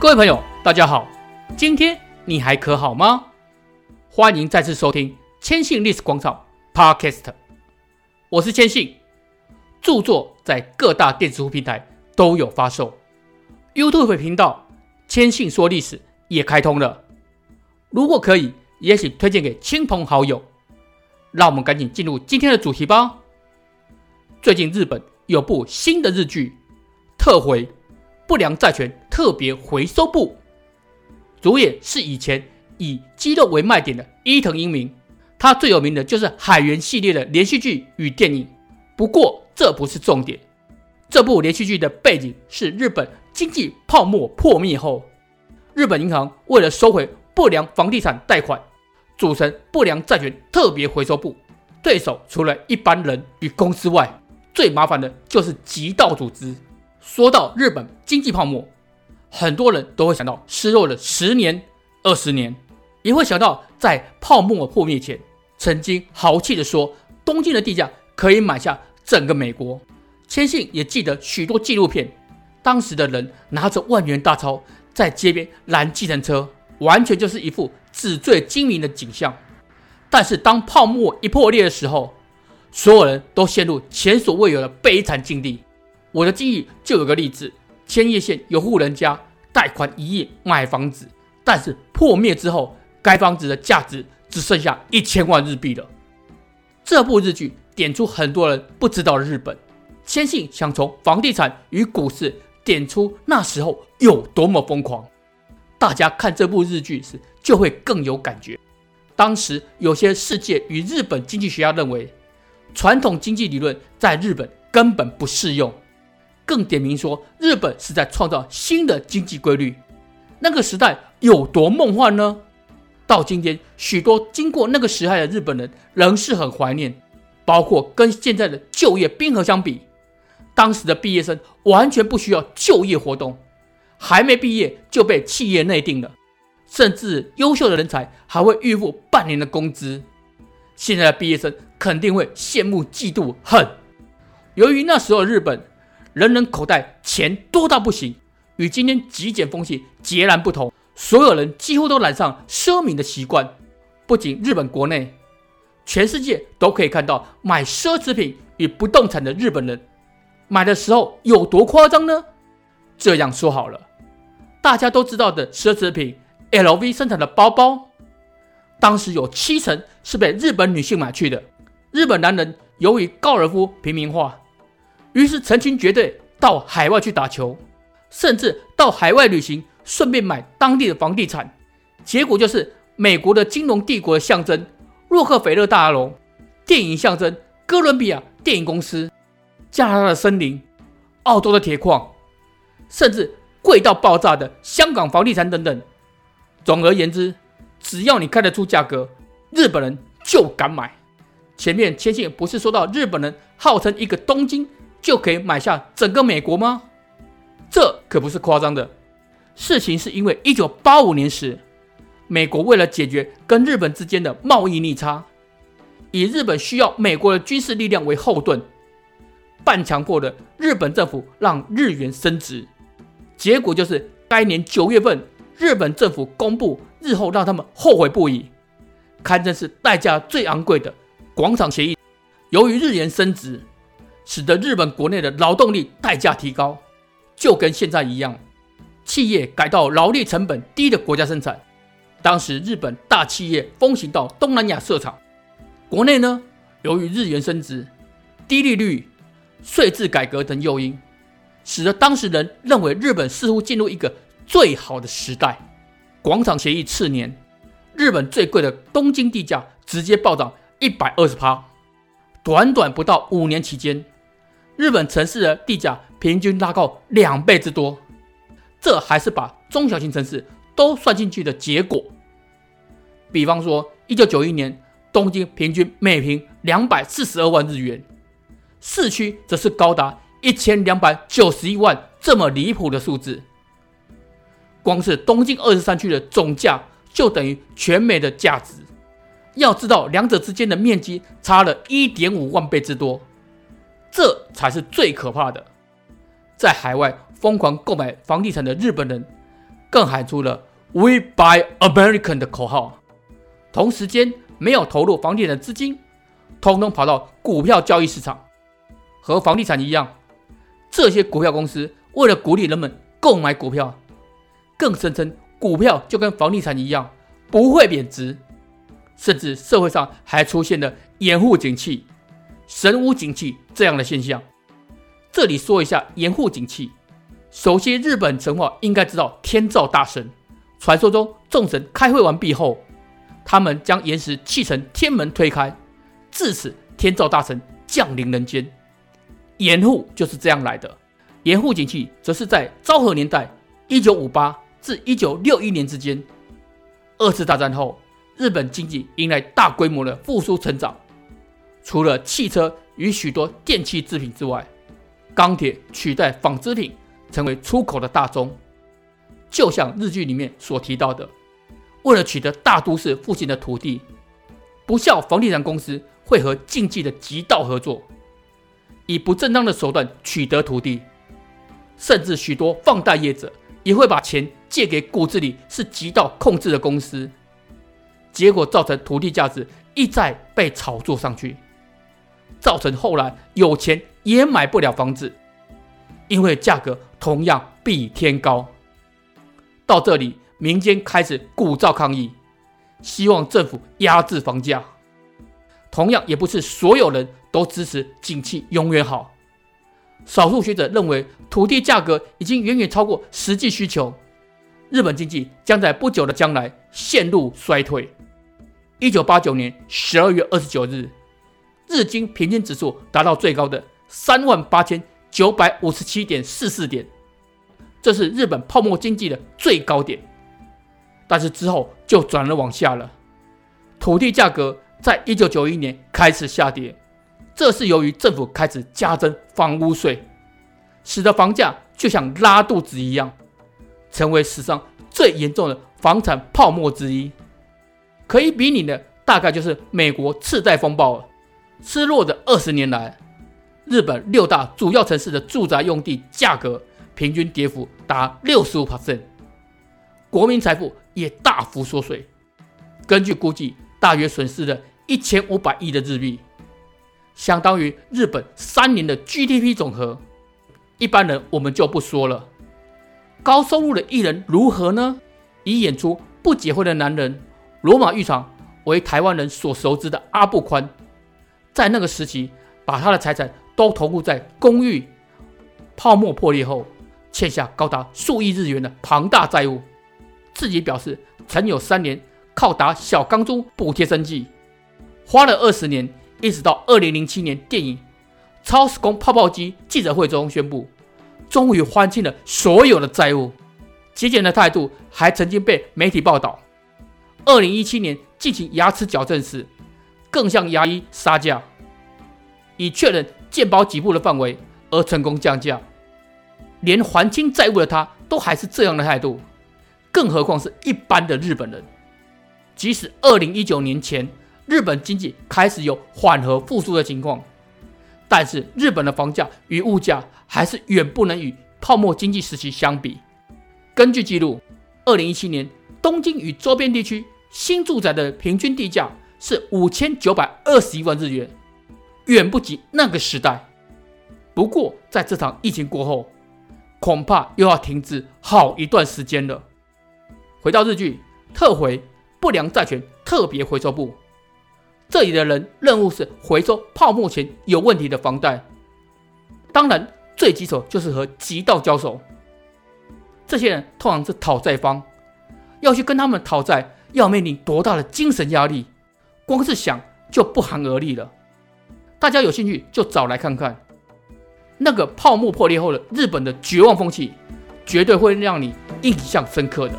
各位朋友，大家好，今天你还可好吗？欢迎再次收听千信历史广场 Podcast，我是千信，著作在各大电子书平台都有发售，YouTube 频道千信说历史也开通了，如果可以，也请推荐给亲朋好友。让我们赶紧进入今天的主题吧。最近日本有部新的日剧《特回》。不良债权特别回收部，主演是以前以肌肉为卖点的伊藤英明，他最有名的就是海猿系列的连续剧与电影。不过这不是重点，这部连续剧的背景是日本经济泡沫破灭后，日本银行为了收回不良房地产贷款，组成不良债权特别回收部。对手除了一般人与公司外，最麻烦的就是极道组织。说到日本经济泡沫，很多人都会想到失落了十年、二十年，也会想到在泡沫破灭前，曾经豪气地说东京的地价可以买下整个美国。千信也记得许多纪录片，当时的人拿着万元大钞在街边拦计程车，完全就是一副纸醉金迷的景象。但是当泡沫一破裂的时候，所有人都陷入前所未有的悲惨境地。我的记忆就有个例子：千叶县有户人家贷款一亿买房子，但是破灭之后，该房子的价值只剩下一千万日币了。这部日剧点出很多人不知道的日本，千信想从房地产与股市点出那时候有多么疯狂。大家看这部日剧时就会更有感觉。当时有些世界与日本经济学家认为，传统经济理论在日本根本不适用。更点名说，日本是在创造新的经济规律。那个时代有多梦幻呢？到今天，许多经过那个时代的日本人仍是很怀念。包括跟现在的就业冰河相比，当时的毕业生完全不需要就业活动，还没毕业就被企业内定了，甚至优秀的人才还会预付半年的工资。现在的毕业生肯定会羡慕、嫉妒、恨。由于那时候日本。人人口袋钱多到不行，与今天极简风气截然不同。所有人几乎都染上奢靡的习惯，不仅日本国内，全世界都可以看到买奢侈品与不动产的日本人。买的时候有多夸张呢？这样说好了，大家都知道的奢侈品 LV 生产的包包，当时有七成是被日本女性买去的。日本男人由于高尔夫平民化。于是成群结队到海外去打球，甚至到海外旅行，顺便买当地的房地产。结果就是美国的金融帝国的象征洛克菲勒大楼，电影象征哥伦比亚电影公司，加拿大的森林，澳洲的铁矿，甚至贵到爆炸的香港房地产等等。总而言之，只要你开得出价格，日本人就敢买。前面千信不是说到日本人号称一个东京。就可以买下整个美国吗？这可不是夸张的。事情是因为一九八五年时，美国为了解决跟日本之间的贸易逆差，以日本需要美国的军事力量为后盾，半强迫的日本政府让日元升值。结果就是该年九月份，日本政府公布日后让他们后悔不已，堪称是代价最昂贵的广场协议。由于日元升值。使得日本国内的劳动力代价提高，就跟现在一样，企业改到劳力成本低的国家生产。当时日本大企业风行到东南亚设厂，国内呢，由于日元升值、低利率、税制改革等诱因，使得当时人认为日本似乎进入一个最好的时代。广场协议次年，日本最贵的东京地价直接暴涨一百二十趴，短短不到五年期间。日本城市的地价平均拉高两倍之多，这还是把中小型城市都算进去的结果。比方说，一九九一年东京平均每平两百四十二万日元，市区则是高达一千两百九十一万，这么离谱的数字。光是东京二十三区的总价就等于全美的价值。要知道，两者之间的面积差了一点五万倍之多。这才是最可怕的。在海外疯狂购买房地产的日本人，更喊出了 “We Buy American” 的口号。同时间，没有投入房地产的资金，通通跑到股票交易市场。和房地产一样，这些股票公司为了鼓励人们购买股票，更声称股票就跟房地产一样不会贬值，甚至社会上还出现了掩护景气、神无景气这样的现象。这里说一下掩护景气。熟悉日本神话应该知道天照大神，传说中众神开会完毕后，他们将岩石砌成天门推开，自此天照大神降临人间。掩护就是这样来的。掩护景气则是在昭和年代（一九五八至一九六一年）之间。二次大战后，日本经济迎来大规模的复苏成长，除了汽车与许多电器制品之外，钢铁取代纺织品。成为出口的大宗，就像日剧里面所提到的，为了取得大都市附近的土地，不肖房地产公司会和经济的极道合作，以不正当的手段取得土地，甚至许多放贷业者也会把钱借给骨子里是极道控制的公司，结果造成土地价值一再被炒作上去，造成后来有钱也买不了房子。因为价格同样比天高，到这里民间开始鼓噪抗议，希望政府压制房价。同样，也不是所有人都支持景气永远好。少数学者认为，土地价格已经远远超过实际需求，日本经济将在不久的将来陷入衰退。一九八九年十二月二十九日，日经平均指数达到最高的三万八千。九百五十七点四四点，这是日本泡沫经济的最高点，但是之后就转而往下了。土地价格在一九九一年开始下跌，这是由于政府开始加征房屋税，使得房价就像拉肚子一样，成为史上最严重的房产泡沫之一。可以比拟的大概就是美国次贷风暴了，失落的二十年来。日本六大主要城市的住宅用地价格平均跌幅达六十五%，国民财富也大幅缩水。根据估计，大约损失了一千五百亿的日币，相当于日本三年的 GDP 总和。一般人我们就不说了。高收入的艺人如何呢？以演出《不结婚的男人》《罗马浴场》为台湾人所熟知的阿布宽，在那个时期把他的财产。都投入在公寓泡沫破裂后，欠下高达数亿日元的庞大债务。自己表示曾有三年靠打小钢珠补贴生计，花了二十年，一直到二零零七年电影《超时空泡泡机》记者会中宣布，终于还清了所有的债务。节俭的态度还曾经被媒体报道。二零一七年进行牙齿矫正时，更向牙医杀价，以确认。健保给付的范围而成功降价，连还清债务的他都还是这样的态度，更何况是一般的日本人。即使二零一九年前日本经济开始有缓和复苏的情况，但是日本的房价与物价还是远不能与泡沫经济时期相比。根据记录，二零一七年东京与周边地区新住宅的平均地价是五千九百二十一万日元。远不及那个时代。不过，在这场疫情过后，恐怕又要停止好一段时间了。回到日剧特回不良债权特别回收部，这里的人任务是回收泡沫前有问题的房贷。当然，最棘手就是和极道交手。这些人通常是讨债方，要去跟他们讨债，要面临多大的精神压力，光是想就不寒而栗了。大家有兴趣就找来看看，那个泡沫破裂后的日本的绝望风气，绝对会让你印象深刻的。